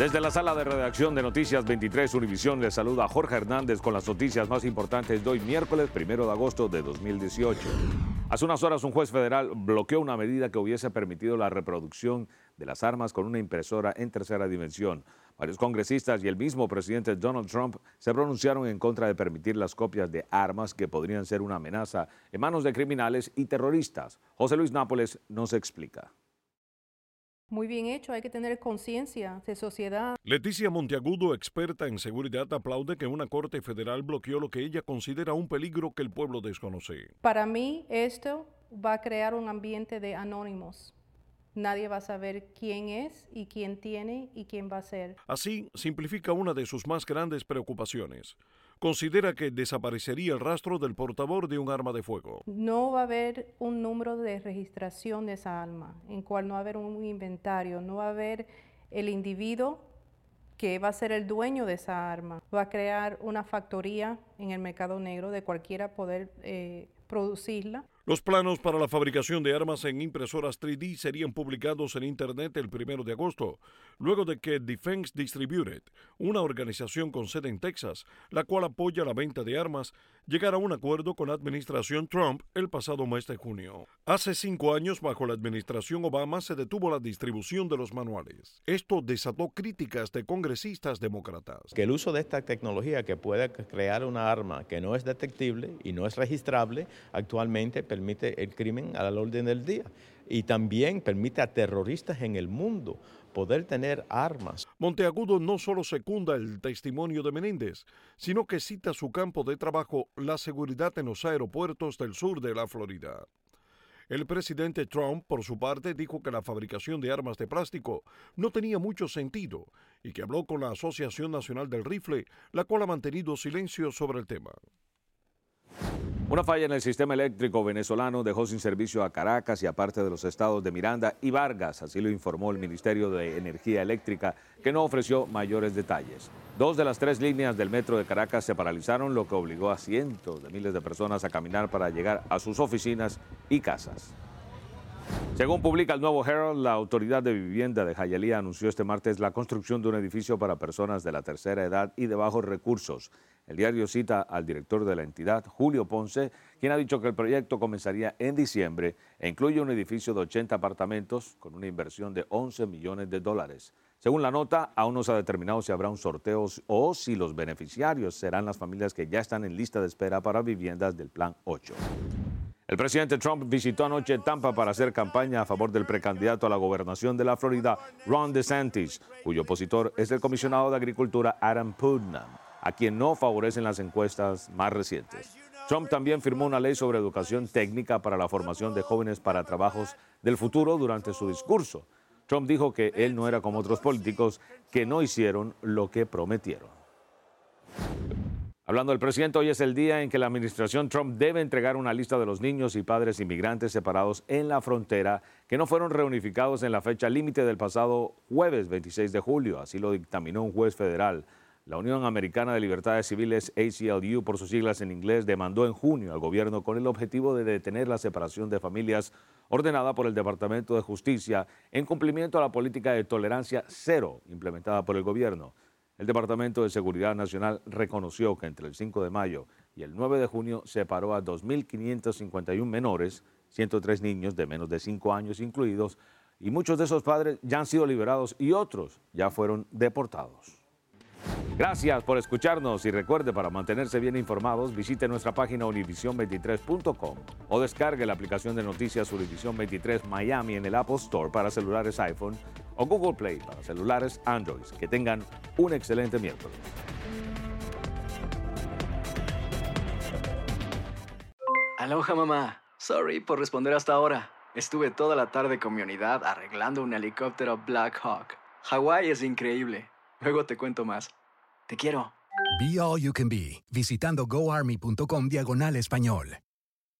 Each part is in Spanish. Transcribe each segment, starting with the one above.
Desde la sala de redacción de Noticias 23 Univisión les saluda Jorge Hernández con las noticias más importantes de hoy miércoles 1 de agosto de 2018. Hace unas horas un juez federal bloqueó una medida que hubiese permitido la reproducción de las armas con una impresora en tercera dimensión. Varios congresistas y el mismo presidente Donald Trump se pronunciaron en contra de permitir las copias de armas que podrían ser una amenaza en manos de criminales y terroristas. José Luis Nápoles nos explica. Muy bien hecho, hay que tener conciencia de sociedad. Leticia Monteagudo, experta en seguridad, aplaude que una corte federal bloqueó lo que ella considera un peligro que el pueblo desconoce. Para mí esto va a crear un ambiente de anónimos. Nadie va a saber quién es y quién tiene y quién va a ser. Así simplifica una de sus más grandes preocupaciones. Considera que desaparecería el rastro del portador de un arma de fuego. No va a haber un número de registración de esa arma, en cual no va a haber un inventario, no va a haber el individuo que va a ser el dueño de esa arma. Va a crear una factoría en el mercado negro de cualquiera poder eh, producirla. Los planos para la fabricación de armas en impresoras 3D serían publicados en Internet el 1 de agosto, luego de que Defense Distributed, una organización con sede en Texas, la cual apoya la venta de armas, llegara a un acuerdo con la administración Trump el pasado mes de junio. Hace cinco años, bajo la administración Obama, se detuvo la distribución de los manuales. Esto desató críticas de congresistas demócratas. Que el uso de esta tecnología que puede crear una arma que no es detectible y no es registrable, actualmente permite el crimen al orden del día y también permite a terroristas en el mundo poder tener armas. Monteagudo no solo secunda el testimonio de Menéndez, sino que cita su campo de trabajo, la seguridad en los aeropuertos del sur de la Florida. El presidente Trump, por su parte, dijo que la fabricación de armas de plástico no tenía mucho sentido y que habló con la Asociación Nacional del Rifle, la cual ha mantenido silencio sobre el tema. Una falla en el sistema eléctrico venezolano dejó sin servicio a Caracas y a parte de los estados de Miranda y Vargas, así lo informó el Ministerio de Energía Eléctrica, que no ofreció mayores detalles. Dos de las tres líneas del metro de Caracas se paralizaron, lo que obligó a cientos de miles de personas a caminar para llegar a sus oficinas y casas. Según publica el nuevo Herald, la Autoridad de Vivienda de Jayalía anunció este martes la construcción de un edificio para personas de la tercera edad y de bajos recursos. El diario cita al director de la entidad, Julio Ponce, quien ha dicho que el proyecto comenzaría en diciembre e incluye un edificio de 80 apartamentos con una inversión de 11 millones de dólares. Según la nota, aún no se ha determinado si habrá un sorteo o si los beneficiarios serán las familias que ya están en lista de espera para viviendas del Plan 8. El presidente Trump visitó anoche Tampa para hacer campaña a favor del precandidato a la gobernación de la Florida, Ron DeSantis, cuyo opositor es el comisionado de Agricultura Adam Putnam, a quien no favorecen las encuestas más recientes. Trump también firmó una ley sobre educación técnica para la formación de jóvenes para trabajos del futuro durante su discurso. Trump dijo que él no era como otros políticos que no hicieron lo que prometieron. Hablando del presidente, hoy es el día en que la administración Trump debe entregar una lista de los niños y padres inmigrantes separados en la frontera que no fueron reunificados en la fecha límite del pasado jueves 26 de julio. Así lo dictaminó un juez federal. La Unión Americana de Libertades Civiles, ACLU por sus siglas en inglés, demandó en junio al gobierno con el objetivo de detener la separación de familias ordenada por el Departamento de Justicia en cumplimiento a la política de tolerancia cero implementada por el gobierno. El Departamento de Seguridad Nacional reconoció que entre el 5 de mayo y el 9 de junio separó a 2.551 menores, 103 niños de menos de 5 años incluidos, y muchos de esos padres ya han sido liberados y otros ya fueron deportados. Gracias por escucharnos y recuerde para mantenerse bien informados visite nuestra página univision23.com o descargue la aplicación de noticias Univision 23 Miami en el Apple Store para celulares iPhone o Google Play para celulares Android. Que tengan un excelente miércoles. Aloha mamá. Sorry por responder hasta ahora. Estuve toda la tarde con mi unidad arreglando un helicóptero Black Hawk. Hawái es increíble. Luego te cuento más. Te quiero. Be All You Can Be, visitando goarmy.com diagonal español.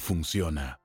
funciona.